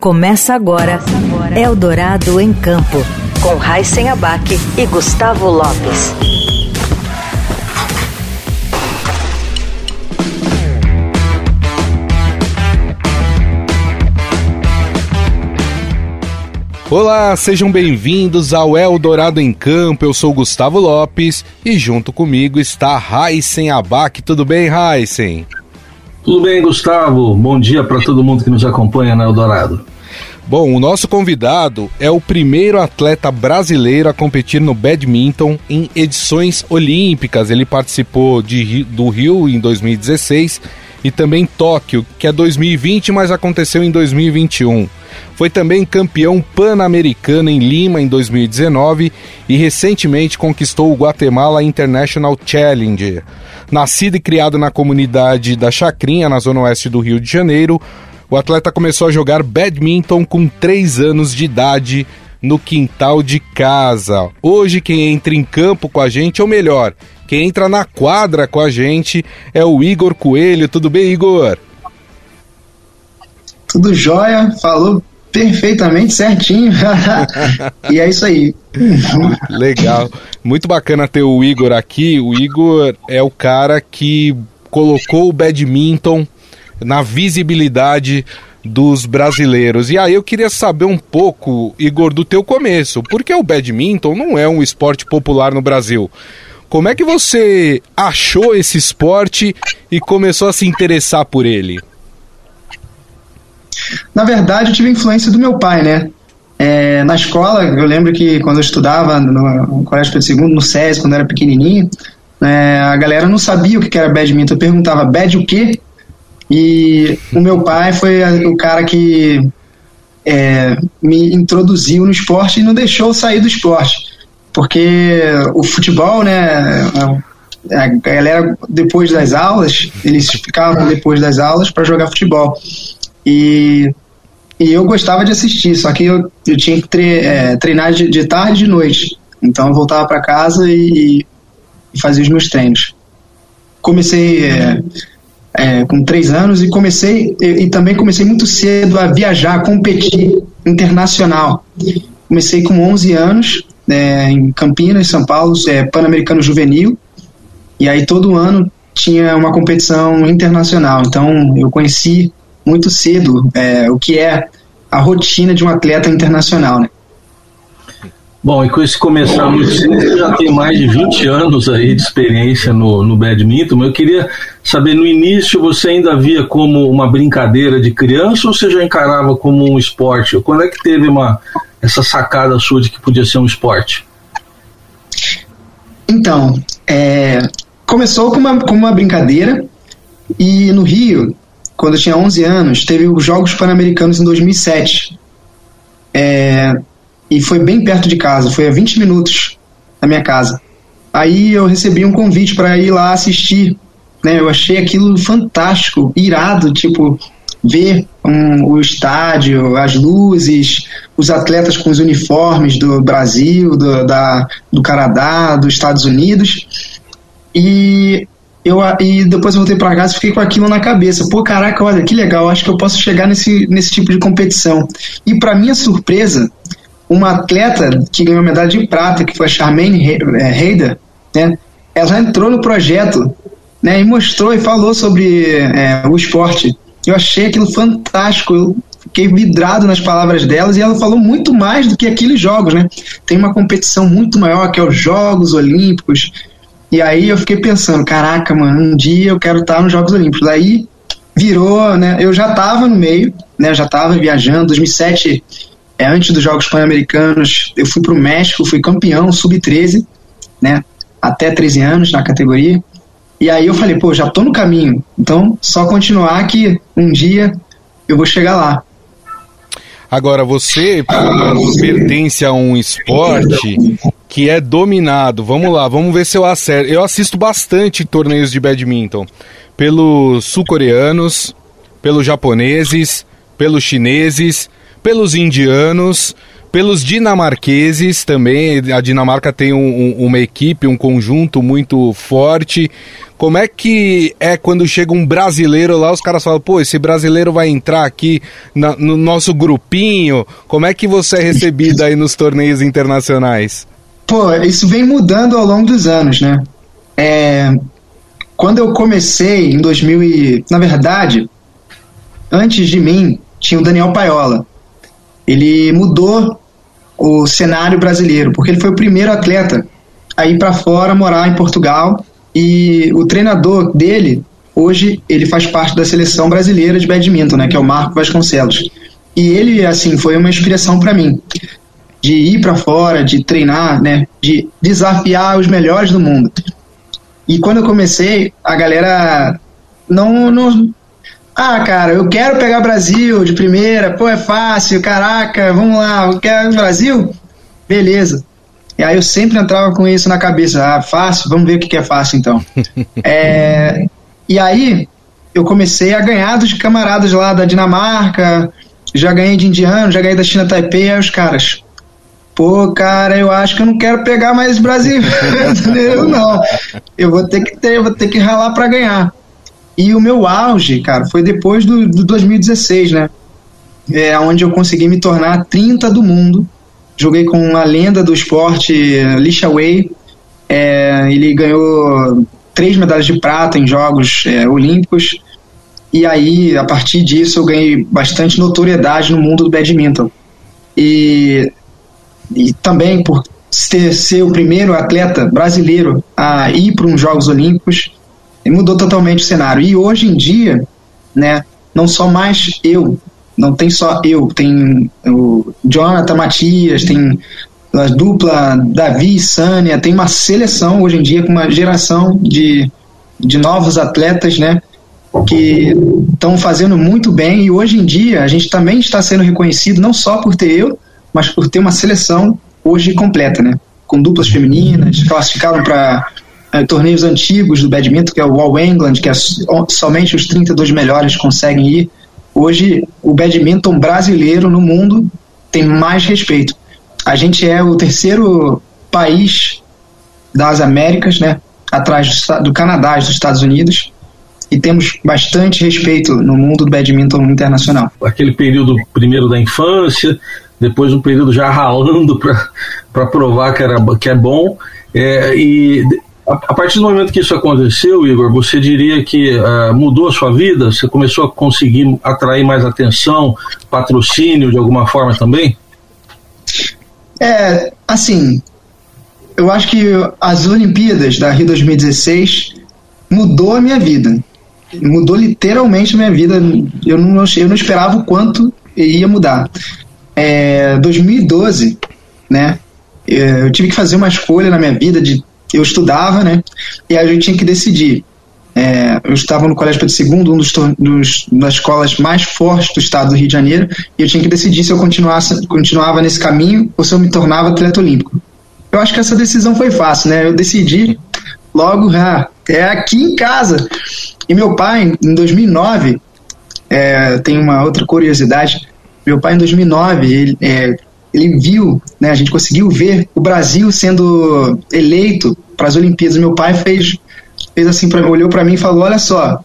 Começa agora Eldorado em Campo, com Raíssen Abac e Gustavo Lopes. Olá, sejam bem-vindos ao Eldorado em Campo. Eu sou Gustavo Lopes e junto comigo está Raíssen Abac. Tudo bem, Raíssen? Tudo bem, Gustavo? Bom dia para todo mundo que nos acompanha na Eldorado. Bom, o nosso convidado é o primeiro atleta brasileiro a competir no badminton em edições olímpicas. Ele participou de, do Rio em 2016 e também Tóquio, que é 2020, mas aconteceu em 2021. Foi também campeão pan-americano em Lima em 2019 e recentemente conquistou o Guatemala International Challenger. Nascido e criado na comunidade da Chacrinha, na zona oeste do Rio de Janeiro, o atleta começou a jogar badminton com 3 anos de idade no quintal de casa. Hoje quem entra em campo com a gente, ou melhor, quem entra na quadra com a gente é o Igor Coelho. Tudo bem, Igor? Tudo jóia, falou perfeitamente certinho. e é isso aí. Legal. Muito bacana ter o Igor aqui. O Igor é o cara que colocou o badminton na visibilidade dos brasileiros. E aí eu queria saber um pouco, Igor, do teu começo, porque o badminton não é um esporte popular no Brasil. Como é que você achou esse esporte e começou a se interessar por ele? Na verdade, eu tive influência do meu pai, né? É, na escola, eu lembro que quando eu estudava no, Colégio Pedro II, no SES, quando eu era pequenininho, é, a galera não sabia o que era badminton. Eu perguntava, bad o quê? E o meu pai foi o cara que é, me introduziu no esporte e não deixou sair do esporte. Porque o futebol, né, a galera depois das aulas, eles ficavam depois das aulas para jogar futebol. E, e eu gostava de assistir, só que eu, eu tinha que tre, é, treinar de, de, tarde e de noite. Então eu voltava para casa e, e, fazia os meus treinos. Comecei. É, é, com três anos e comecei e, e, também comecei muito cedo a viajar, a competir internacional. Comecei com 11 anos é, em Campinas, São Paulo, é, Pan-Americano Juvenil e aí todo ano tinha uma competição internacional. Então eu conheci muito cedo é, o que é a rotina de um atleta internacional, né? Bom, e com esse começar muito cedo, você já tem mais de 20 anos aí de experiência no, no badminton, mas eu queria saber, no início você ainda via como uma brincadeira de criança ou você já encarava como um esporte? Quando é que teve uma, essa sacada sua de que podia ser um esporte? Então, é, começou com uma, com uma brincadeira e no Rio, quando eu tinha 11 anos, teve os Jogos Pan-Americanos em 2007. É, e foi bem perto de casa, foi a 20 minutos da minha casa. Aí eu recebi um convite para ir lá assistir, né? Eu achei aquilo fantástico, irado, tipo ver um, o estádio, as luzes, os atletas com os uniformes do Brasil, do, da, do Canadá, dos Estados Unidos. E eu e depois eu voltei para casa e fiquei com aquilo na cabeça. Pô, caraca, olha que legal, acho que eu posso chegar nesse, nesse tipo de competição. E para minha surpresa, uma atleta que ganhou medalha de prata, que foi a Charmaine Heider, né, ela entrou no projeto né, e mostrou e falou sobre é, o esporte. Eu achei aquilo fantástico, eu fiquei vidrado nas palavras delas e ela falou muito mais do que aqueles jogos, né? Tem uma competição muito maior que é os Jogos Olímpicos. E aí eu fiquei pensando, caraca, mano, um dia eu quero estar nos Jogos Olímpicos. Daí virou, né? Eu já estava no meio, né? Já estava viajando. 2007 é, antes dos Jogos Pan-Americanos, eu fui para o México, fui campeão sub-13, né? Até 13 anos na categoria. E aí eu falei, pô, já tô no caminho. Então, só continuar que um dia eu vou chegar lá. Agora, você pertence a um esporte que é dominado. Vamos lá, vamos ver se eu acerto. Eu assisto bastante torneios de badminton pelos sul-coreanos, pelos japoneses, pelos chineses pelos indianos, pelos dinamarqueses também. A Dinamarca tem um, um, uma equipe, um conjunto muito forte. Como é que é quando chega um brasileiro lá, os caras falam, pô, esse brasileiro vai entrar aqui na, no nosso grupinho? Como é que você é recebido aí nos torneios internacionais? Pô, isso vem mudando ao longo dos anos, né? É, quando eu comecei em 2000 e, na verdade, antes de mim tinha o Daniel Paiola. Ele mudou o cenário brasileiro, porque ele foi o primeiro atleta a ir para fora morar em Portugal e o treinador dele hoje ele faz parte da seleção brasileira de badminton, né, que é o Marco Vasconcelos. E ele assim foi uma inspiração para mim de ir para fora, de treinar, né, de desafiar os melhores do mundo. E quando eu comecei, a galera não, não ah, cara, eu quero pegar Brasil de primeira, pô, é fácil, caraca, vamos lá, quero Brasil? Beleza. E aí eu sempre entrava com isso na cabeça, ah, fácil, vamos ver o que é fácil então. é, e aí eu comecei a ganhar dos camaradas lá da Dinamarca, já ganhei de indiano, já ganhei da China Taipei, aí os caras, pô, cara, eu acho que eu não quero pegar mais Brasil. eu não. Eu vou ter que ter, eu vou ter que ralar para ganhar. E o meu auge, cara, foi depois do, do 2016, né? É onde eu consegui me tornar 30 do mundo. Joguei com a lenda do esporte, Lisha Wei. É, ele ganhou três medalhas de prata em Jogos é, Olímpicos. E aí, a partir disso, eu ganhei bastante notoriedade no mundo do badminton. E, e também por ser, ser o primeiro atleta brasileiro a ir para uns Jogos Olímpicos e mudou totalmente o cenário. E hoje em dia, né, não só mais eu, não tem só eu, tem o Jonathan Matias, tem a dupla Davi e Sânia, tem uma seleção hoje em dia com uma geração de, de novos atletas, né, que estão fazendo muito bem e hoje em dia a gente também está sendo reconhecido não só por ter eu, mas por ter uma seleção hoje completa, né, com duplas femininas, classificaram para é, torneios antigos do badminton, que é o All England, que é somente os 32 melhores conseguem ir. Hoje, o badminton brasileiro no mundo tem mais respeito. A gente é o terceiro país das Américas, né, atrás do, do Canadá e dos Estados Unidos, e temos bastante respeito no mundo do badminton internacional. Aquele período primeiro da infância, depois um período já ralando para provar que, era, que é bom, é, e a, partir do momento que isso aconteceu, Igor, você diria que uh, mudou a sua vida? Você começou a conseguir atrair mais atenção, patrocínio de alguma forma também? É, assim, eu acho que as Olimpíadas da Rio 2016 mudou a minha vida. Mudou literalmente a minha vida. Eu não, eu não esperava o quanto ia mudar. É, 2012, né? Eu tive que fazer uma escolha na minha vida de eu estudava, né? E a gente tinha que decidir. É, eu estava no Colégio Pedro II, um dos, dos, das escolas mais fortes do estado do Rio de Janeiro, e eu tinha que decidir se eu continuasse, continuava nesse caminho ou se eu me tornava atleta olímpico. Eu acho que essa decisão foi fácil, né? Eu decidi logo, ah, é aqui em casa. E meu pai, em 2009, é, tem uma outra curiosidade. Meu pai, em 2009, ele, é, ele viu, né, a gente conseguiu ver o Brasil sendo eleito para as Olimpíadas. Meu pai fez, fez assim, pra, olhou para mim e falou: Olha só,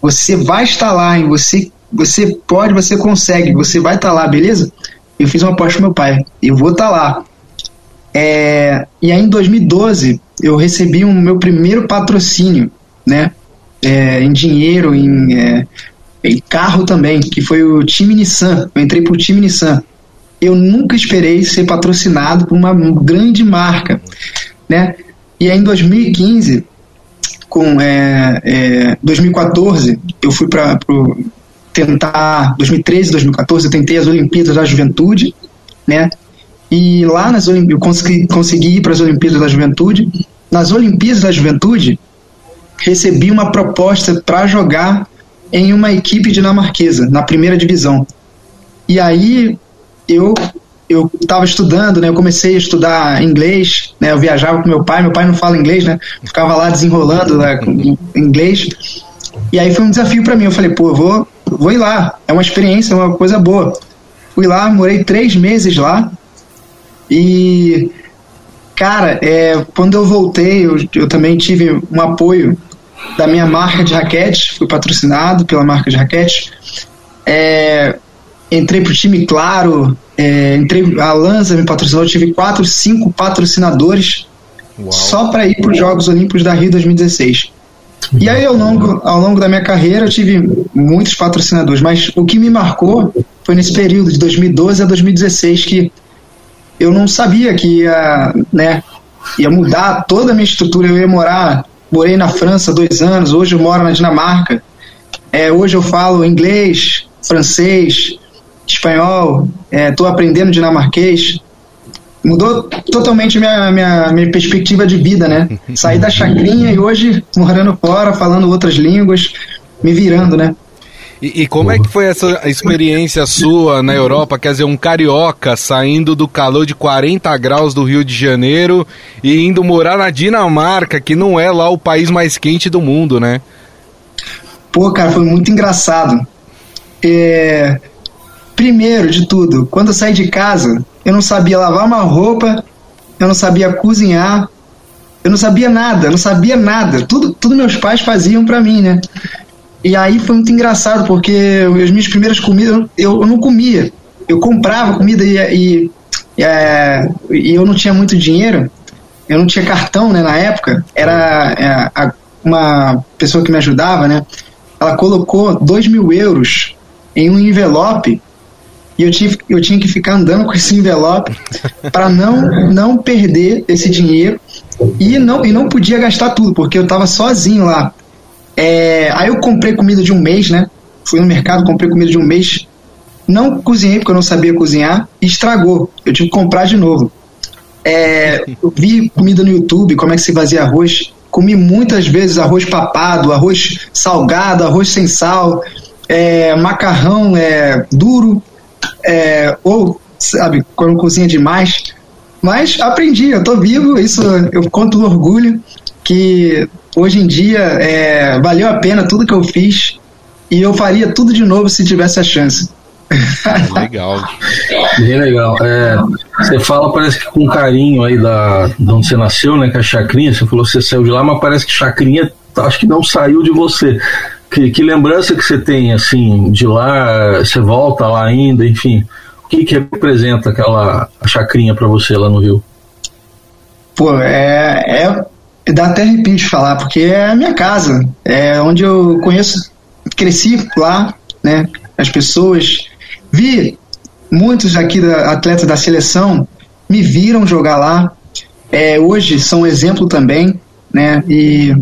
você vai estar lá, hein? Você, você pode, você consegue, você vai estar lá, beleza? Eu fiz uma aposta com meu pai, eu vou estar lá. É, e aí em 2012 eu recebi o um, meu primeiro patrocínio, né? É, em dinheiro, em, é, em carro também, que foi o time Nissan. Eu entrei pro time Nissan eu nunca esperei ser patrocinado por uma grande marca, né? E aí em 2015, com é, é, 2014, eu fui para tentar 2013, 2014, eu tentei as Olimpíadas da Juventude, né? E lá nas Olimpíadas, eu consegui, consegui ir para as Olimpíadas da Juventude. Nas Olimpíadas da Juventude, recebi uma proposta para jogar em uma equipe dinamarquesa, na primeira divisão. E aí eu eu estava estudando, né? Eu comecei a estudar inglês, né? Eu viajava com meu pai, meu pai não fala inglês, né? Ficava lá desenrolando né, inglês. E aí foi um desafio para mim. Eu falei, pô, eu vou, vou ir lá. É uma experiência, é uma coisa boa. fui lá, morei três meses lá. E, cara, é, quando eu voltei, eu, eu também tive um apoio da minha marca de raquete, fui patrocinado pela marca de raquete. É, entrei pro time Claro, é, entrei, a Lanza me patrocinou, tive quatro, cinco patrocinadores Uau. só para ir para os Jogos Olímpicos da Rio 2016. E aí, ao longo, ao longo da minha carreira, eu tive muitos patrocinadores, mas o que me marcou foi nesse período de 2012 a 2016 que eu não sabia que ia, né, ia mudar toda a minha estrutura. Eu ia morar, morei na França dois anos, hoje eu moro na Dinamarca. É, hoje eu falo inglês, francês, espanhol, estou é, aprendendo dinamarquês mudou totalmente minha, minha, minha perspectiva de vida, né? Saí da chacrinha e hoje morando fora, falando outras línguas, me virando, né? E, e, como é que foi essa experiência sua na Europa? Quer dizer, um carioca saindo do calor de 40 graus do Rio de Janeiro e indo morar na Dinamarca, que não é lá o país mais quente do mundo, né? Pô, cara, foi muito engraçado. É... Primeiro de tudo, quando eu saí de casa, eu não sabia lavar uma roupa, eu não sabia cozinhar, eu não sabia nada, eu não sabia nada. Tudo, tudo meus pais faziam para mim, né? E aí foi muito engraçado, porque as minhas primeiras comidas eu, eu não comia. Eu comprava comida e, e, e, é, e, eu não tinha muito dinheiro, eu não tinha cartão né, na época. Era é, a, uma pessoa que me ajudava, né? Ela colocou dois mil euros em um envelope e eu, tive, eu tinha que ficar andando com esse envelope para não, não perder esse dinheiro e não, e não podia gastar tudo, porque eu estava sozinho lá. É, aí eu comprei comida de um mês, né? Fui no mercado, comprei comida de um mês. Não cozinhei porque eu não sabia cozinhar e estragou. Eu tive que comprar de novo. É, eu vi comida no YouTube, como é que se fazia arroz. Comi muitas vezes arroz papado, arroz salgado, arroz sem sal, é, macarrão é, duro é, ou, sabe, quando cozinha demais. Mas aprendi, eu tô vivo, isso eu conto com orgulho que hoje em dia é, valeu a pena tudo que eu fiz e eu faria tudo de novo se tivesse a chance. Legal. Bem legal. É, você fala, parece que com carinho aí da, de onde você nasceu, né? Que é a Chacrinha, você falou que você saiu de lá, mas parece que Chacrinha acho que não saiu de você. Que, que lembrança que você tem, assim, de lá, você volta lá ainda, enfim. O que, que representa aquela chacrinha para você lá no Rio? Pô, é, é. Dá até arrepio de falar, porque é a minha casa. É onde eu conheço, cresci lá, né? As pessoas. Vi muitos aqui da, atletas da seleção me viram jogar lá. É, hoje são exemplo também, né? E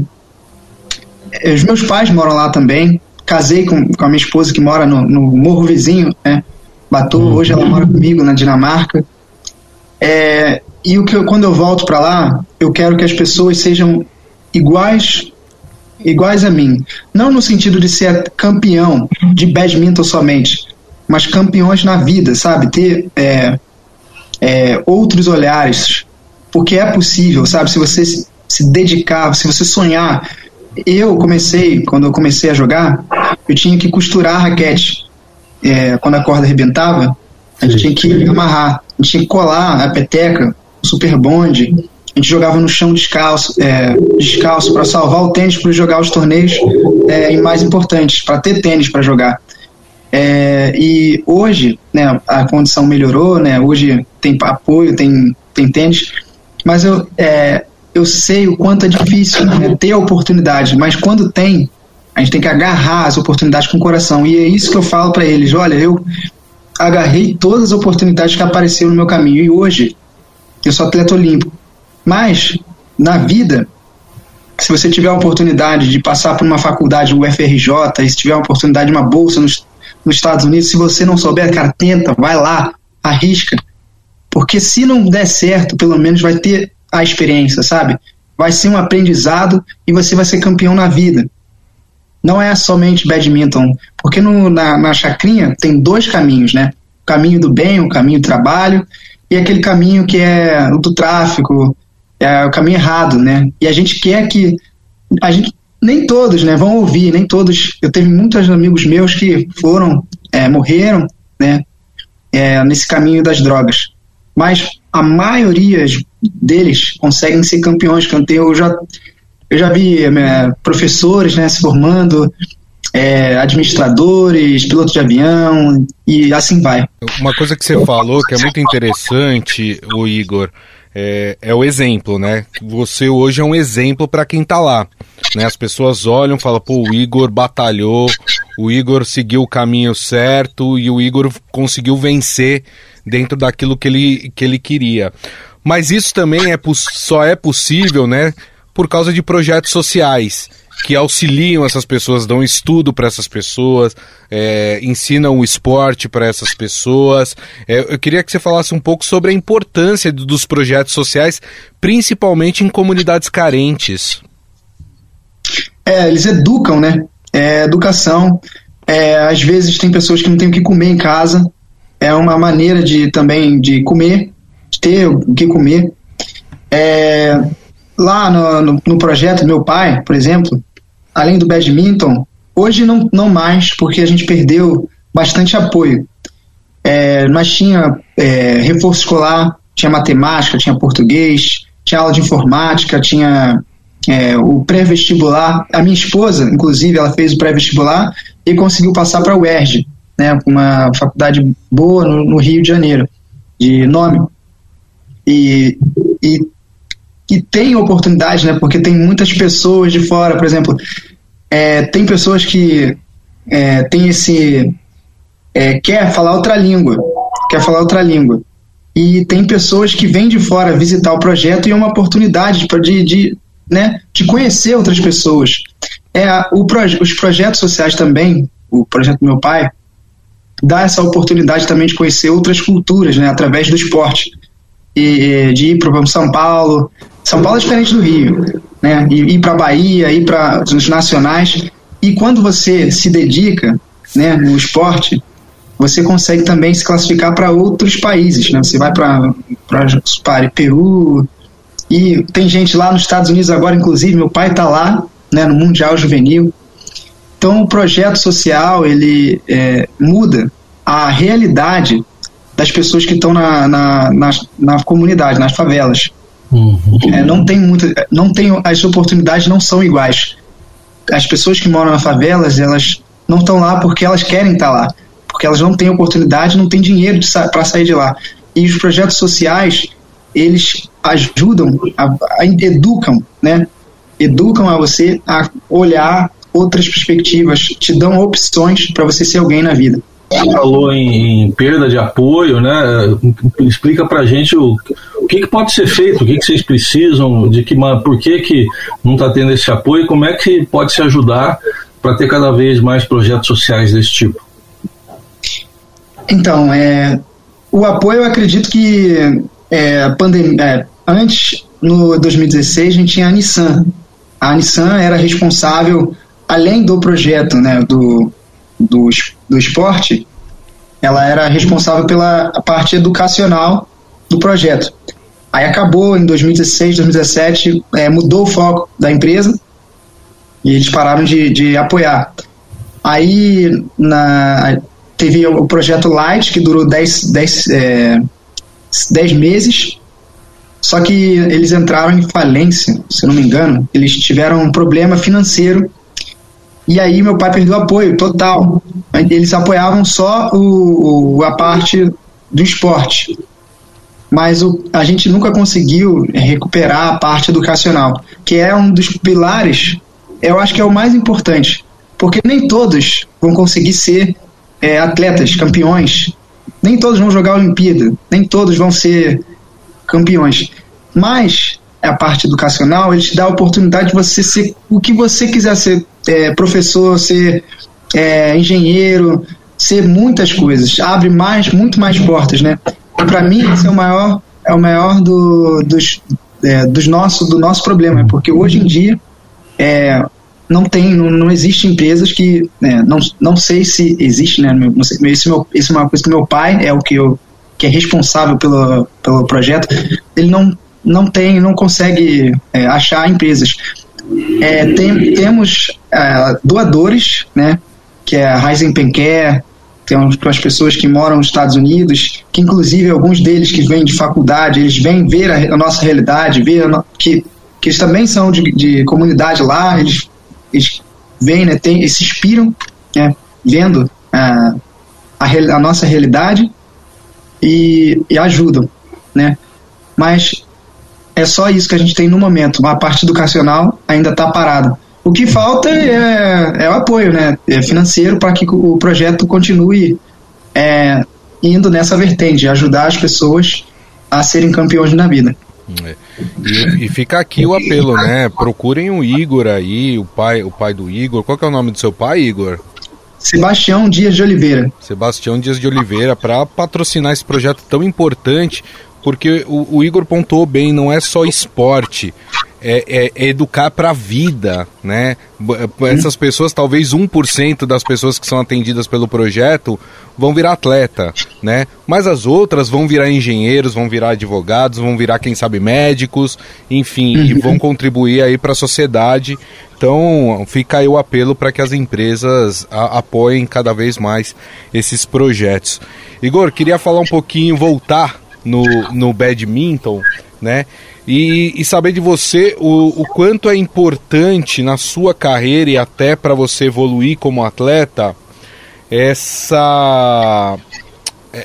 os meus pais moram lá também. Casei com, com a minha esposa que mora no, no morro vizinho, né? Batu, uhum. hoje ela mora comigo na Dinamarca. É, e o que eu, quando eu volto para lá, eu quero que as pessoas sejam iguais iguais a mim. Não no sentido de ser campeão de badminton somente, mas campeões na vida, sabe? Ter é, é, outros olhares. Porque é possível, sabe? Se você se dedicar, se você sonhar eu comecei, quando eu comecei a jogar, eu tinha que costurar a raquete. É, quando a corda arrebentava, a gente tinha que amarrar, a gente tinha que colar a peteca, o super bonde. A gente jogava no chão descalço, é, descalço para salvar o tênis para jogar os torneios é, e mais importantes, para ter tênis para jogar. É, e hoje, né, a condição melhorou, né, hoje tem apoio, tem, tem tênis, mas eu, é, eu sei o quanto é difícil né, ter a oportunidade, mas quando tem, a gente tem que agarrar as oportunidades com o coração. E é isso que eu falo para eles: olha, eu agarrei todas as oportunidades que apareceram no meu caminho e hoje eu sou atleta olímpico. Mas, na vida, se você tiver a oportunidade de passar por uma faculdade, UFRJ, e se tiver a oportunidade de uma bolsa nos, nos Estados Unidos, se você não souber, cara, tenta, vai lá, arrisca. Porque se não der certo, pelo menos vai ter a experiência, sabe? Vai ser um aprendizado e você vai ser campeão na vida. Não é somente badminton, porque no, na, na chacrinha tem dois caminhos, né? O caminho do bem, o caminho do trabalho, e aquele caminho que é o do tráfico, é o caminho errado, né? E a gente quer que a gente nem todos, né, vão ouvir, nem todos. Eu teve muitos amigos meus que foram, é, morreram, né? é, nesse caminho das drogas. Mas a maioria deles conseguem ser campeões. Eu já, eu já vi é, professores né, se formando, é, administradores, pilotos de avião e assim vai. Uma coisa que você falou que é muito interessante, o Igor, é, é, o exemplo, né? Você hoje é um exemplo para quem tá lá. Né? As pessoas olham falam, pô, o Igor batalhou, o Igor seguiu o caminho certo e o Igor conseguiu vencer dentro daquilo que ele, que ele queria. Mas isso também é, só é possível, né? Por causa de projetos sociais que auxiliam essas pessoas, dão estudo para essas pessoas, é, ensinam o esporte para essas pessoas. É, eu queria que você falasse um pouco sobre a importância dos projetos sociais, principalmente em comunidades carentes. É, eles educam, né? É, educação. É, às vezes tem pessoas que não têm o que comer em casa. É uma maneira de também de comer, ter o que comer. É, lá no, no, no, projeto meu pai, por exemplo, além do badminton, hoje não, não mais, porque a gente perdeu bastante apoio. É, mas tinha é, reforço escolar, tinha matemática, tinha português, tinha aula de informática, tinha é, o pré-vestibular. A minha esposa, inclusive, ela fez o pré-vestibular e conseguiu passar para a UERJ, né, uma faculdade boa no, no, Rio de Janeiro, de nome. E, e que tem oportunidade, né? Porque tem muitas pessoas de fora, por exemplo, é, tem pessoas que é, tem esse é, quer falar outra língua, quer falar outra língua, e tem pessoas que vêm de fora visitar o projeto e é uma oportunidade de, de, né, de conhecer outras pessoas. É o proje os projetos sociais também, o projeto do meu pai, dá essa oportunidade também de conhecer outras culturas, né, através do esporte. E, de ir para São Paulo, são Paulo é diferente do Rio, né? Ir, ir para Bahia, ir para os nacionais. E quando você se dedica, né, no esporte, você consegue também se classificar para outros países, né? Você vai para para Peru e tem gente lá nos Estados Unidos agora, inclusive meu pai está lá, né, no mundial juvenil. Então o projeto social ele é, muda a realidade das pessoas que estão na, na, na, na comunidade, nas favelas. Uhum. É, não tem muita, não tem, as oportunidades não são iguais. As pessoas que moram nas favelas, elas não estão lá porque elas querem estar lá, porque elas não têm oportunidade, não têm dinheiro para sair de lá. E os projetos sociais, eles ajudam, a, a, educam, né? Educam a você a olhar outras perspectivas, te dão opções para você ser alguém na vida. Você falou em, em, perda de apoio, né? Explica pra gente o, o que, que pode ser feito, o que, que vocês precisam, de que por que, que não está tendo esse apoio, como é que pode se ajudar para ter cada vez mais projetos sociais desse tipo? Então, é, o apoio eu acredito que é, pandemia, é, antes, no 2016, a gente tinha a Nissan. A Nissan era responsável, além do projeto né, do, do do esporte, ela era responsável pela parte educacional do projeto. Aí acabou em 2016, 2017, é, mudou o foco da empresa e eles pararam de, de apoiar. Aí na, teve o projeto Light, que durou 10, 10, é, 10 meses, só que eles entraram em falência, se não me engano. Eles tiveram um problema financeiro e aí meu pai perdeu apoio total. Eles apoiavam só o, a parte do esporte. Mas o, a gente nunca conseguiu recuperar a parte educacional, que é um dos pilares, eu acho que é o mais importante. Porque nem todos vão conseguir ser é, atletas, campeões. Nem todos vão jogar a Olimpíada. Nem todos vão ser campeões. Mas a parte educacional, ele te dá a oportunidade de você ser o que você quiser ser, é, professor, ser é, engenheiro, ser muitas coisas, abre mais, muito mais portas, né? Para mim, esse é o maior, é o maior do, dos, é, dos nosso, do nosso problema, porque hoje em dia é, não tem, não, não existe empresas que, né, não, não sei se existe, né? Não sei, esse, meu, esse é uma coisa que meu pai é o que eu que é responsável pelo, pelo projeto, ele não não tem, não consegue é, achar empresas. É, tem, temos é, doadores, né, que é a Ryzen Care, tem umas pessoas que moram nos Estados Unidos, que inclusive alguns deles que vêm de faculdade, eles vêm ver a, a nossa realidade, ver que, que eles também são de, de comunidade lá, eles, eles vêm, né, tem, eles se inspiram, né, vendo a, a, a nossa realidade e, e ajudam, né? Mas é só isso que a gente tem no momento. A parte educacional ainda está parada. O que falta é, é o apoio né, é financeiro para que o projeto continue é, indo nessa vertente, ajudar as pessoas a serem campeões na vida. É. E, e, fica aqui o apelo, né? Procurem o Igor aí, o pai, o pai do Igor. Qual é o nome do seu pai, Igor? Sebastião Dias de Oliveira. Sebastião Dias de Oliveira, para patrocinar esse projeto tão importante, porque o, o Igor pontuou bem, não é só esporte é, é, é educar para a vida, né? Essas pessoas, talvez 1% das pessoas que são atendidas pelo projeto vão virar atleta, né? Mas as outras vão virar engenheiros, vão virar advogados, vão virar, quem sabe, médicos, enfim, uhum. e vão contribuir aí para a sociedade. Então, fica aí o apelo para que as empresas a, apoiem cada vez mais esses projetos. Igor, queria falar um pouquinho, voltar no, no badminton, né? E, e saber de você o, o quanto é importante na sua carreira e até para você evoluir como atleta essa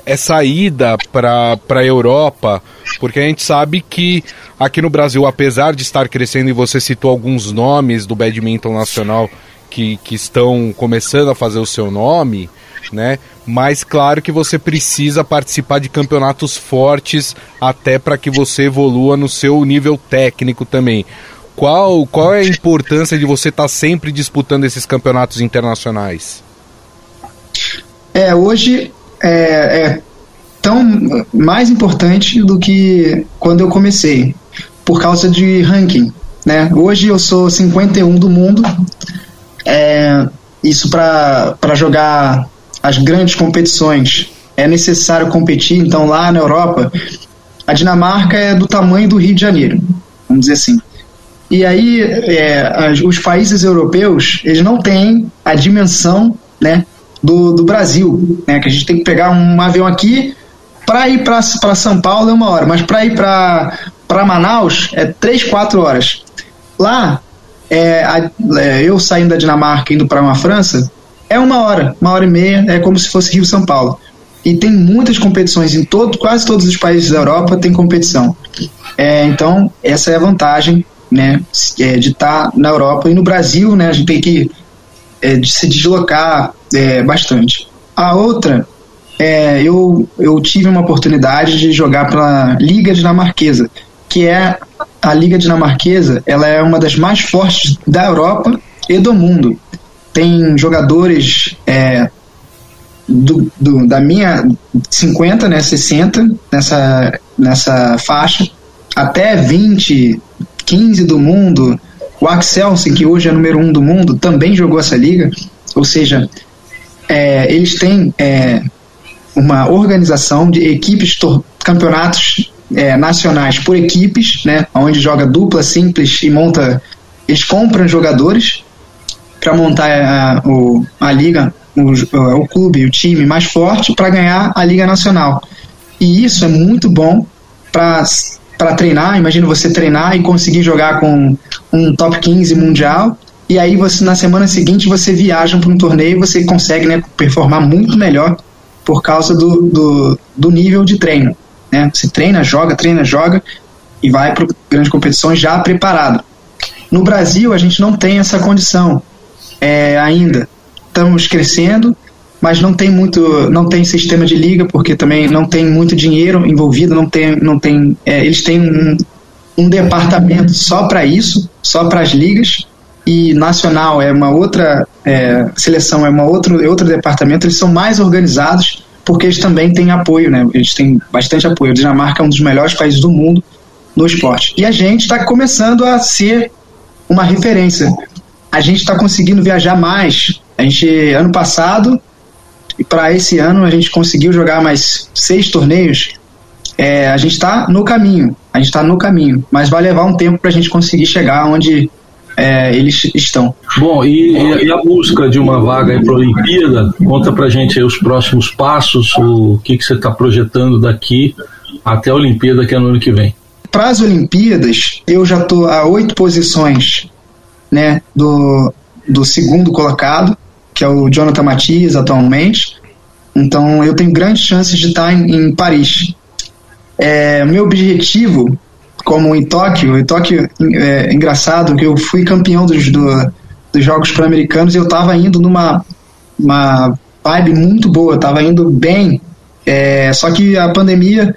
essa ida para a Europa, porque a gente sabe que aqui no Brasil, apesar de estar crescendo, e você citou alguns nomes do badminton nacional que, que estão começando a fazer o seu nome, né? Mas claro que você precisa participar de campeonatos fortes até para que você evolua no seu nível técnico também. Qual, qual é a importância de você estar tá sempre disputando esses campeonatos internacionais? É, hoje é, é tão mais importante do que quando eu comecei, por causa de ranking. Né? Hoje eu sou 51 do mundo, é, isso para jogar as grandes competições. É necessário competir, então lá na Europa, a Dinamarca é do tamanho do Rio de Janeiro, vamos dizer assim. E aí, é, as, os países europeus, eles não têm a dimensão né, do, do Brasil, né, que a gente tem que pegar um avião aqui, para ir para São Paulo é uma hora, mas para ir para Manaus é três, quatro horas. Lá, é, a, é, eu saindo da Dinamarca indo para uma França, é uma hora, uma hora e meia, é como se fosse Rio São Paulo. E tem muitas competições em todo, quase todos os países da Europa tem competição. É, então, essa é a vantagem né, é, de estar tá na Europa e no Brasil, né, a gente tem que é, de se deslocar é, bastante. A outra, é, eu, eu tive uma oportunidade de jogar pela Liga Dinamarquesa, que é a Liga Dinamarquesa, ela é uma das mais fortes da Europa e do mundo tem jogadores é, do, do, da minha 50, né, 60 nessa, nessa faixa, até 20, 15 do mundo. O Axelsen, que hoje é número 1 um do mundo, também jogou essa liga. Ou seja, é, eles têm é, uma organização de equipes, campeonatos é, nacionais por equipes, né, onde joga dupla, simples e monta. Eles compram jogadores para montar a, o, a liga, o, o clube, o time mais forte para ganhar a Liga Nacional. E isso é muito bom para treinar. Imagina você treinar e conseguir jogar com um top 15 mundial. E aí você na semana seguinte você viaja para um torneio e você consegue né, performar muito melhor por causa do, do, do nível de treino. Né? Você treina, joga, treina, joga e vai para grandes competições já preparado. No Brasil a gente não tem essa condição é, ainda. Estamos crescendo, mas não tem muito, não tem sistema de liga porque também não tem muito dinheiro envolvido, não tem, não tem, é, eles têm um, um departamento só para isso, só para as ligas e nacional é uma outra é, seleção é uma outro é outro departamento eles são mais organizados porque eles também têm apoio né? Eles têm bastante apoio. A Dinamarca é um dos melhores países do mundo no esporte. E a gente está começando a ser uma referência a gente está conseguindo viajar mais. A gente, ano passado, e para esse ano, a gente conseguiu jogar mais seis torneios. É, a gente está no caminho, a gente está no caminho, mas vai levar um tempo para a gente conseguir chegar onde é, eles estão. Bom, e, e, a busca de uma vaga para a Olimpíada? Conta para gente os próximos passos, o que, que você está projetando daqui até a Olimpíada, que é no ano que vem. Para as Olimpíadas, eu já estou a oito posições né, do, do segundo colocado, que é o Jonathan Matias atualmente. Então eu tenho grandes chances de estar em, em Paris. É, meu objetivo como em Tóquio. Em Tóquio é engraçado que eu fui campeão dos, do, dos Jogos Pan-Americanos e eu estava indo numa uma vibe muito boa, estava indo bem. É, só que a pandemia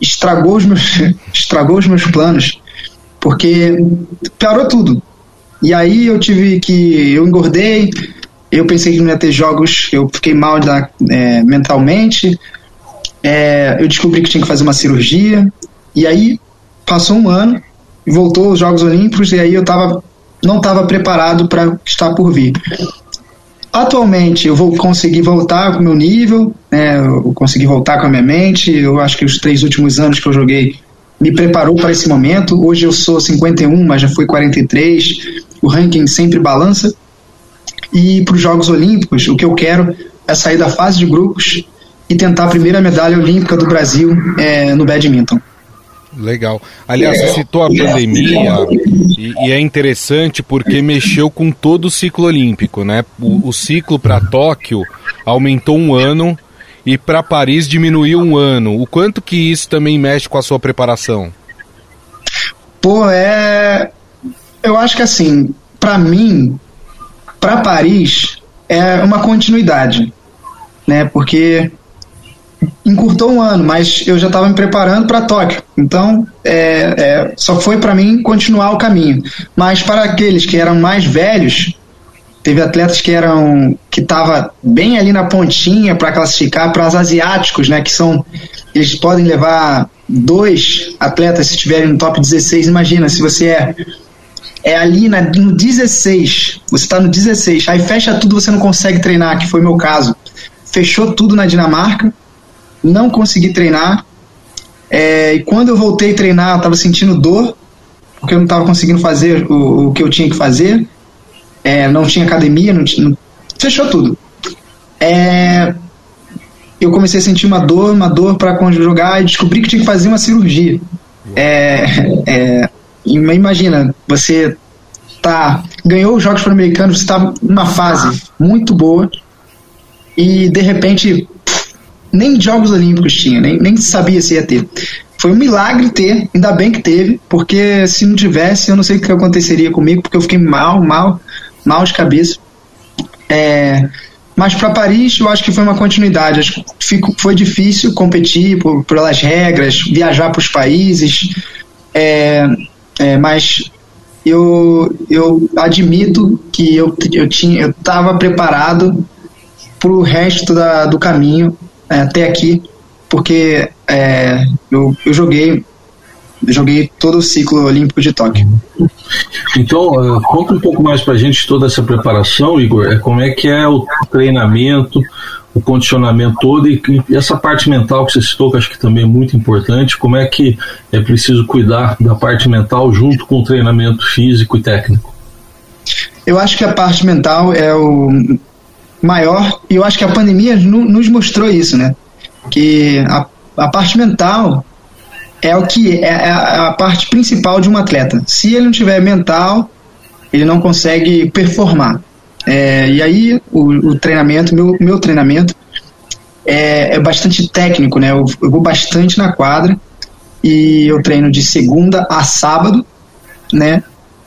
estragou os meus, estragou os meus planos, porque piorou tudo. E aí eu tive que. Eu engordei, eu pensei que não ia ter jogos, eu fiquei mal da, é, mentalmente. É, eu descobri que tinha que fazer uma cirurgia. E aí passou um ano voltou os Jogos Olímpicos e aí eu tava, não estava preparado para estar por vir. Atualmente eu vou conseguir voltar com o meu nível, né, eu consegui voltar com a minha mente. Eu acho que os três últimos anos que eu joguei me preparou para esse momento. Hoje eu sou 51, mas já fui 43. O ranking sempre balança. E para os Jogos Olímpicos, o que eu quero é sair da fase de grupos e tentar a primeira medalha olímpica do Brasil é, no badminton. Legal. Aliás, você citou a pandemia e, e, é interessante porque mexeu com todo o ciclo olímpico, né? O, o ciclo para Tóquio aumentou um ano e para Paris diminuiu um ano. O quanto que isso também mexe com a sua preparação? Pô, é. Eu acho que assim, para mim, para Paris é uma continuidade, né? Porque encurtou um ano, mas eu já estava me preparando para Tóquio. Então, é, é, só foi para mim continuar o caminho. Mas para aqueles que eram mais velhos, teve atletas que eram que estava bem ali na pontinha para classificar para os asiáticos, né, que são eles podem levar dois atletas se estiverem no top 16. Imagina se você é é ali na, no 16, você está no 16, aí fecha tudo, você não consegue treinar, que foi meu caso. Fechou tudo na Dinamarca, não consegui treinar. É, e quando eu voltei a treinar, eu estava sentindo dor, porque eu não estava conseguindo fazer o, o, que eu tinha que fazer. É, não tinha academia, não, tinha, não fechou tudo. É, eu comecei a sentir uma dor, uma dor para jogar e descobri que tinha que fazer uma cirurgia. É, é, imagina, você tá ganhou os Jogos Pan-Americanos, você está numa fase muito boa e de repente nem Jogos Olímpicos tinha, nem, nem sabia se ia ter. Foi um milagre ter, ainda bem que teve, porque se não tivesse, eu não sei o que aconteceria comigo, porque eu fiquei mal, mal, mal de cabeça. É, mas para Paris, eu acho que foi uma continuidade. Acho que foi difícil competir por, pelas regras, viajar para os países, é, é, mas eu, eu admito que eu, eu tinha eu estava preparado para o resto da, do caminho é, até aqui, porque é, eu, eu joguei joguei todo o ciclo olímpico de Tóquio. Então, uh, conta um pouco mais para a gente toda essa preparação, Igor. É, como é que é o treinamento, o condicionamento todo e, e, essa parte mental que você citou, que acho que também é muito importante. Como é que é preciso cuidar da parte mental junto com o treinamento físico e técnico? Eu acho que a parte mental é o maior, e eu acho que a pandemia nos mostrou isso, né? Que a, a parte mental é o que é, é a, a parte principal de um atleta. Se ele não tiver mental, ele não consegue performar. É, e aí o, o, treinamento, meu, meu treinamento é, é bastante técnico, né? Eu, eu, vou bastante na quadra e eu treino de segunda a sábado, né?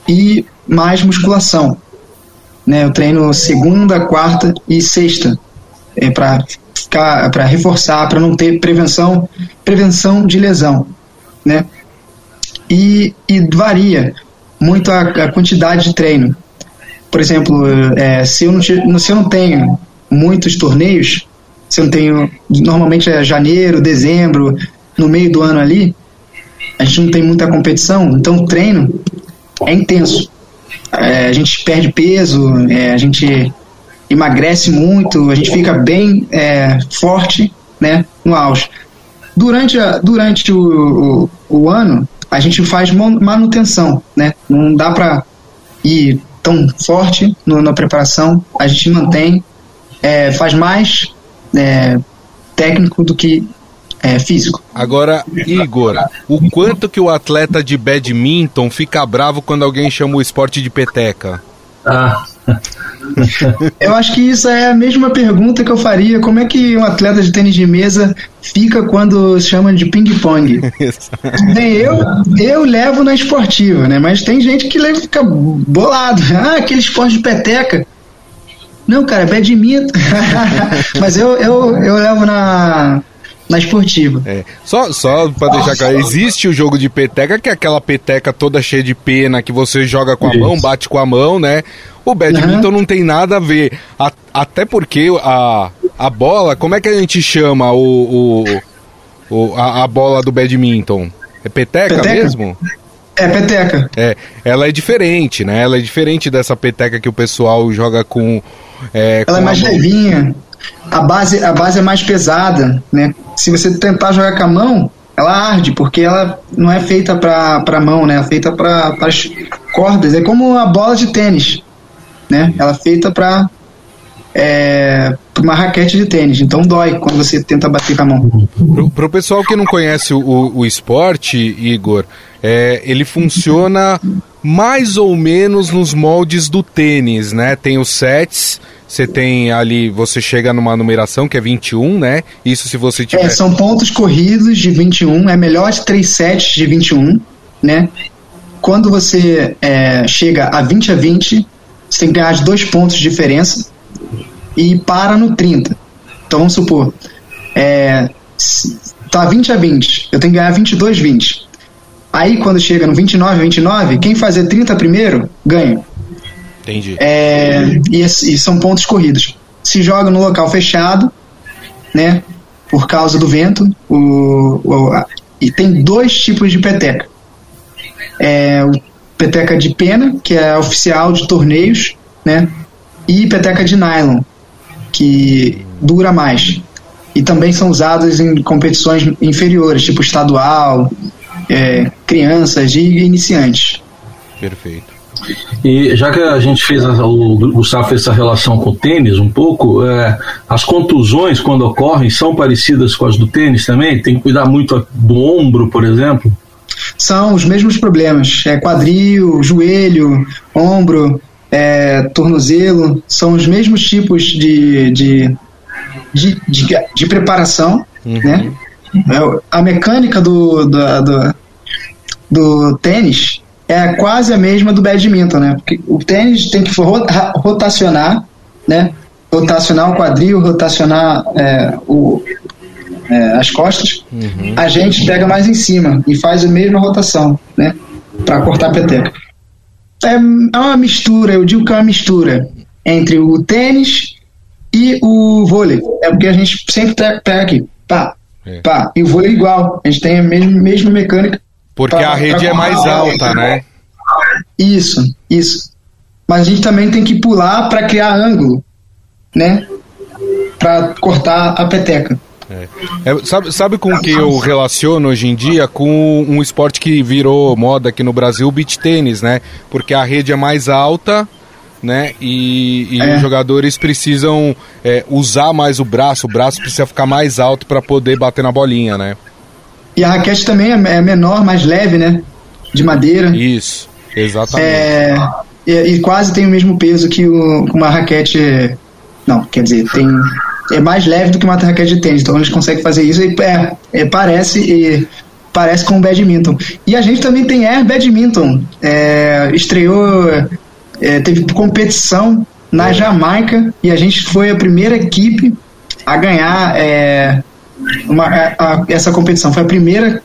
E mais musculação. Né? Eu treino segunda, quarta e sexta é, para para reforçar, para não ter prevenção, prevenção de lesão, né? E, e varia muito a, a quantidade de treino. Por exemplo, é, se, eu não, se eu não tenho muitos torneios, se eu não tenho, normalmente é janeiro, dezembro, no meio do ano ali, a gente não tem muita competição, então o treino é intenso é, a gente perde peso, é, a gente emagrece muito, a gente fica bem é, forte né, no auge. Durante, a, durante o, o, o, ano, a gente faz manutenção, né? Não dá para e tão forte no, na preparação, a gente mantém, é, faz mais é, técnico do que é, físico. Agora, Igor, o quanto que o atleta de badminton fica bravo quando alguém chama o esporte de peteca? Ah. eu acho que isso é a mesma pergunta que eu faria. Como é que um atleta de tênis de mesa fica quando chama de ping-pong? Bem, eu, eu levo na esportiva, né? Mas tem gente que fica bolado. Ah, aquele esporte de peteca. Não, cara, é badminton. Mas eu, eu, eu levo na, na esportiva. É. Só, só pra deixar claro, existe o jogo de peteca, que é aquela peteca toda cheia de pena, que você joga com a Isso. mão, bate com a mão, né? O badminton uhum. não tem nada a ver. A, até porque a, a bola, como é que a gente chama o, o, o a, a, bola do badminton? É peteca, peteca? mesmo? É, peteca. É, ela é diferente, né? Ela é diferente dessa peteca que o pessoal joga com. É, ela é com é mais levinha. A base, a base é mais pesada, né? Se você tentar jogar com a mão, ela arde, porque ela não é feita para mão, né? É feita para as cordas. É como a bola de tênis, né? Ela é feita para é, uma raquete de tênis, então dói quando você tenta bater com a mão. Pro, pro pessoal que não conhece o, o esporte, Igor, é, ele funciona mais ou menos nos moldes do tênis, né? Tem os sets, você tem ali, você chega numa numeração que é 21, né? Isso se você tiver. É, são pontos corridos de 21, é melhor de 3 sets de 21, né? Quando você é, chega a 20 a 20, você tem que ganhar de dois pontos de diferença e para no 30. Então vamos supor, é, tá 20 a 20, eu tenho que ganhar 22 a 20. Aí quando chega no 29 a 29, quem fazer 30 primeiro, ganha. Entendi. É, e, e são pontos corridos. Se joga no local fechado, né? Por causa do vento. O, o a, e tem dois tipos de peteca. É, o peteca de pena, que é oficial de torneios, né? E peteca de nylon, que dura mais. E também são usadas em competições inferiores, tipo estadual, é, crianças e iniciantes. Perfeito. E já que a gente fez, a, o Gustavo fez essa relação com o tênis um pouco, é, as contusões quando ocorrem são parecidas com as do tênis também? Tem que cuidar muito do ombro, por exemplo? São os mesmos problemas. É quadril, joelho, ombro, é, tornozelo, são os mesmos tipos de, de, de, de, de preparação, uhum. né? É, a mecânica do, do, do, do, tênis é quase a mesma do badminton, né? Porque o tênis tem que rotacionar, né? Rotacionar o quadril, rotacionar é, o, é, as costas. Uhum. A gente pega mais em cima e faz a mesma rotação, né? Para cortar a peteca é, é uma mistura, eu digo que é uma mistura entre o tênis e o vôlei. É porque a gente sempre pega aqui, pá, é. pá. E o vôlei é igual, a gente tem a mesma, mesma mecânica. Porque pra, a rede é mais alta, né? Isso, isso. Mas a gente também tem que pular para criar ângulo, né? Para cortar a peteca. É. É, sabe, sabe com que eu relaciono hoje em dia? Com um esporte que virou moda aqui no Brasil, o beach tênis, né? Porque a rede é mais alta, né? E, e é. os jogadores precisam é, usar mais o braço, o braço precisa ficar mais alto para poder bater na bolinha, né? E a raquete também é, é menor, mais leve, né? De madeira. Isso, exatamente. É, e, e, quase tem o mesmo peso que o, uma raquete. Não, quer dizer, tem é mais leve do que uma raquete de tênis. Então eles conseguem fazer isso e é, é, parece e parece com o badminton. E a gente também tem Air Badminton. É, estreou, é, teve competição na Jamaica e a gente foi a primeira equipe a ganhar é, uma, a, a, essa competição. Foi a primeira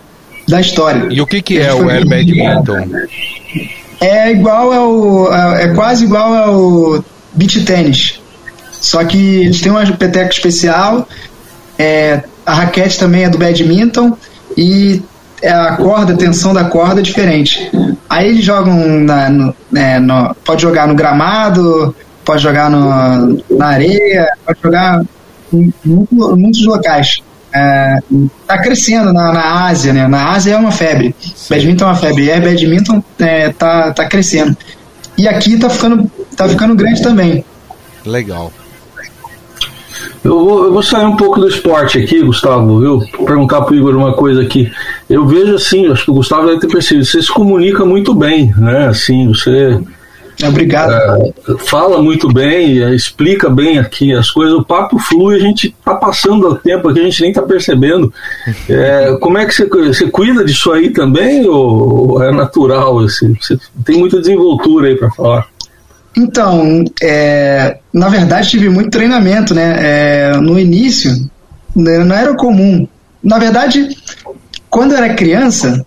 da história. E o que, que é o Air Badminton? É igual ao. É quase igual ao beach tênis. Só que eles têm uma peteca especial, é, a raquete também é do badminton e a corda, a tensão da corda é diferente. Aí eles jogam na, no, é, no, pode jogar no gramado, pode jogar no, na areia, pode jogar em, em muitos locais. É, tá crescendo na, na Ásia, né? Na Ásia é uma febre. Badminton é uma febre. É badminton é, tá, tá crescendo. E aqui tá ficando, tá ficando grande também. Legal. Eu vou, eu vou sair um pouco do esporte aqui, Gustavo, viu? Perguntar pro Igor uma coisa aqui. Eu vejo assim, acho que o Gustavo deve ter percebido, você se comunica muito bem, né? Assim, você. Obrigado. É, fala muito bem, é, explica bem aqui as coisas, o papo flui, a gente tá passando o tempo aqui, a gente nem tá percebendo. É, como é que você, você cuida disso aí também ou é natural? Assim? Você tem muita desenvoltura aí para falar? Então, é, na verdade tive muito treinamento, né? É, no início né, não era comum. Na verdade, quando eu era criança,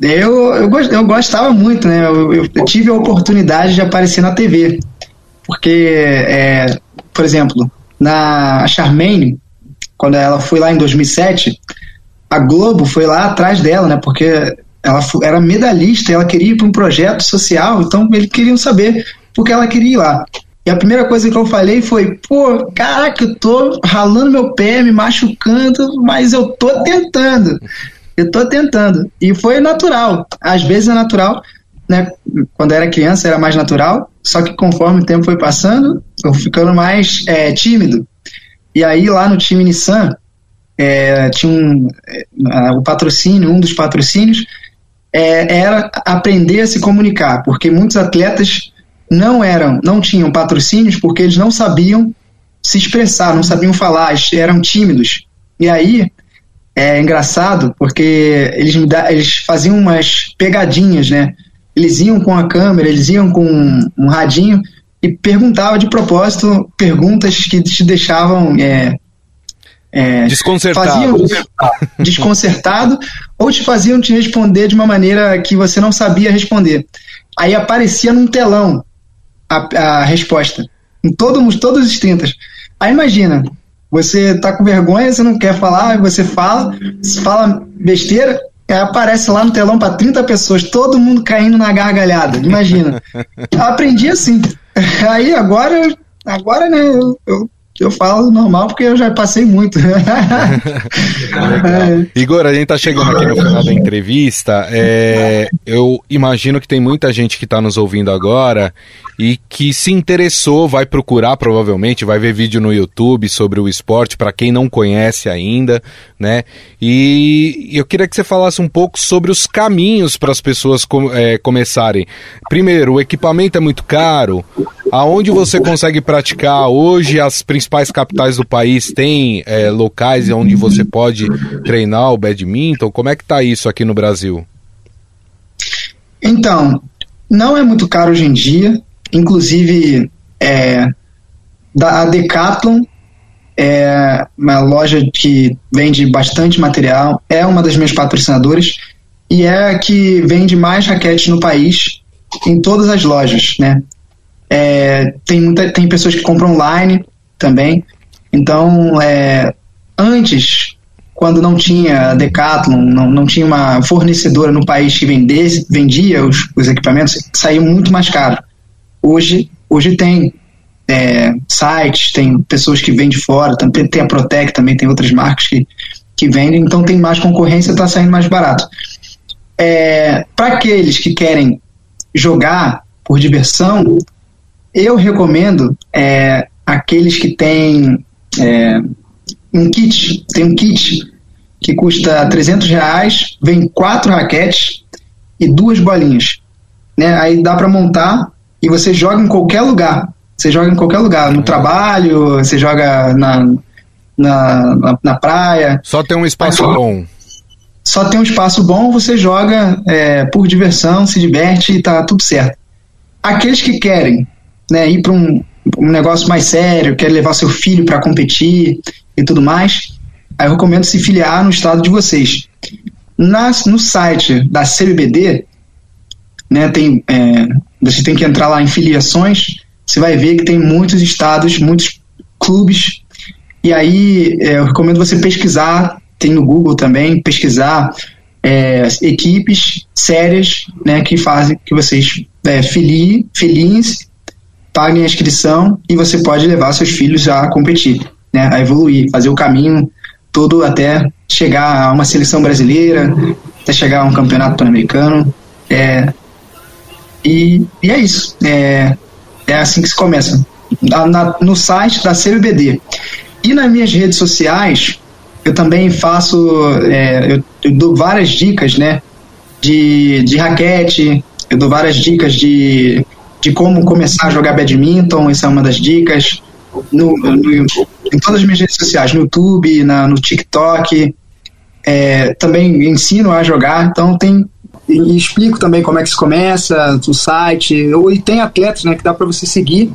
eu, eu, eu gostava muito, né? Eu, eu, tive a oportunidade de aparecer na TV. Porque, é, por exemplo, na Charmaine, quando ela foi lá em 2007, a Globo foi lá atrás dela, né? Porque ela era medalhista, ela queria ir para um projeto social, então eles queriam saber porque ela queria ir lá. E a primeira coisa que eu falei foi: pô, caraca, eu tô ralando meu pé, me machucando, mas eu tô tentando. Eu tô tentando. E foi natural. Às vezes é natural, né? Quando eu era criança era mais natural, só que conforme o tempo foi passando, eu ficando mais é, tímido. E aí lá no time Nissan, é, tinha um, é, o patrocínio, um dos patrocínios, é, era aprender a se comunicar, porque muitos atletas não eram, não tinham patrocínios porque eles não sabiam se expressar, não sabiam falar, eram tímidos. E aí é engraçado porque eles, eles faziam umas pegadinhas, né? Eles iam com a câmera, eles iam com um, um radinho e perguntavam de propósito perguntas que te deixavam é, é, desconcertado. Faziam desconcertado ou te faziam te responder de uma maneira que você não sabia responder. Aí aparecia num telão a, a resposta. Em todo, todos os 30. Aí imagina, você tá com vergonha, você não quer falar, você fala, fala besteira, aí aparece lá no telão para 30 pessoas, todo mundo caindo na gargalhada. Imagina. Aprendi assim. Aí agora, agora né, eu, eu eu falo normal porque eu já passei muito. é. Igor, a gente tá chegando aqui no final da entrevista. É, eu imagino que tem muita gente que está nos ouvindo agora e que se interessou, vai procurar provavelmente, vai ver vídeo no YouTube sobre o esporte, para quem não conhece ainda, né? E eu queria que você falasse um pouco sobre os caminhos para as pessoas com, é, começarem. Primeiro, o equipamento é muito caro. Aonde você consegue praticar hoje? As principais capitais do país têm é, locais onde você pode treinar o badminton? Como é que tá isso aqui no Brasil? Então, não é muito caro hoje em dia. Inclusive, é, da, a Decathlon é uma loja que vende bastante material, é uma das minhas patrocinadoras e é a que vende mais raquetes no país em todas as lojas, né? É, tem, muita, tem pessoas que compram online também. Então, é, antes, quando não tinha Decathlon, não, não tinha uma fornecedora no país que vendesse, vendia os, os equipamentos, saía muito mais caro. Hoje, hoje tem é, sites, tem pessoas que vêm de fora, também tem a Protec, também tem outras marcas que, que vendem, então tem mais concorrência, está saindo mais barato. É, Para aqueles que querem jogar por diversão, eu recomendo é, aqueles que têm é, um kit, tem um kit que custa 300 reais, vem quatro raquetes e duas bolinhas. Né? Aí dá para montar e você joga em qualquer lugar. Você joga em qualquer lugar, no trabalho, você joga na, na, na, na praia. Só tem um espaço Aí, bom. Só tem um espaço bom, você joga é, por diversão, se diverte e tá tudo certo. Aqueles que querem né, ir para um, um negócio mais sério, querem levar seu filho para competir e tudo mais, aí eu recomendo se filiar no estado de vocês. Nas, no site da CBBD, né, tem, é, você tem que entrar lá em filiações, você vai ver que tem muitos estados, muitos clubes, e aí é, eu recomendo você pesquisar, tem no Google também, pesquisar é, equipes sérias né, que fazem que vocês é, filiem, filiem-se, paguem a inscrição e você pode levar seus filhos a competir, né, a evoluir, fazer o caminho todo até chegar a uma seleção brasileira, até chegar a um campeonato pan-americano. É, E, e é isso. É, é assim que se começa. Na, na, no site da CBBD. E nas minhas redes sociais, eu também faço. É, eu, eu, dou várias dicas, né? De, de raquete, eu dou várias dicas de, de como começar a jogar badminton, essa é uma das dicas. No, no, em todas as minhas redes sociais, no YouTube, na, no TikTok. É, também ensino a jogar, então tem e explico também como é que se começa, o site, e tem atletas né, que dá para você seguir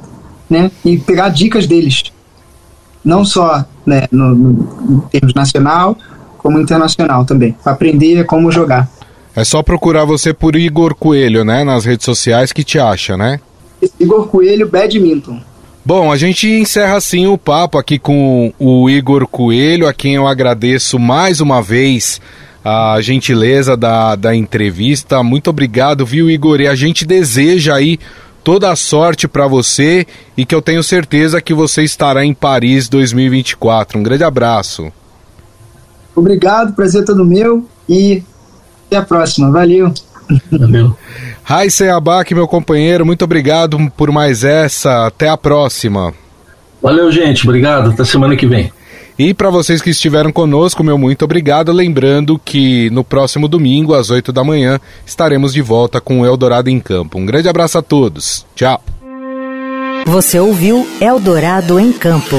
né, e pegar dicas deles. Não só né, no, no, em termos nacional, como internacional também, aprender como jogar. É só procurar você por Igor Coelho, né, nas redes sociais que te acha, né? Igor Coelho Badminton. Bom, a gente encerra assim o papo aqui com o Igor Coelho, a quem eu agradeço mais uma vez a gentileza da, da entrevista. Muito obrigado, viu, Igor? E a gente deseja aí toda a sorte para você e que eu tenho certeza que você estará em Paris 2024. Um grande abraço. Obrigado, prazer todo meu e até a próxima. Valeu. Valeu. Raíssen Abac, meu companheiro, muito obrigado por mais essa. Até a próxima. Valeu, gente. Obrigado. Até semana que vem. E para vocês que estiveram conosco, meu muito obrigado. Lembrando que no próximo domingo, às 8 da manhã, estaremos de volta com o Eldorado em Campo. Um grande abraço a todos. Tchau. Você ouviu Eldorado em Campo.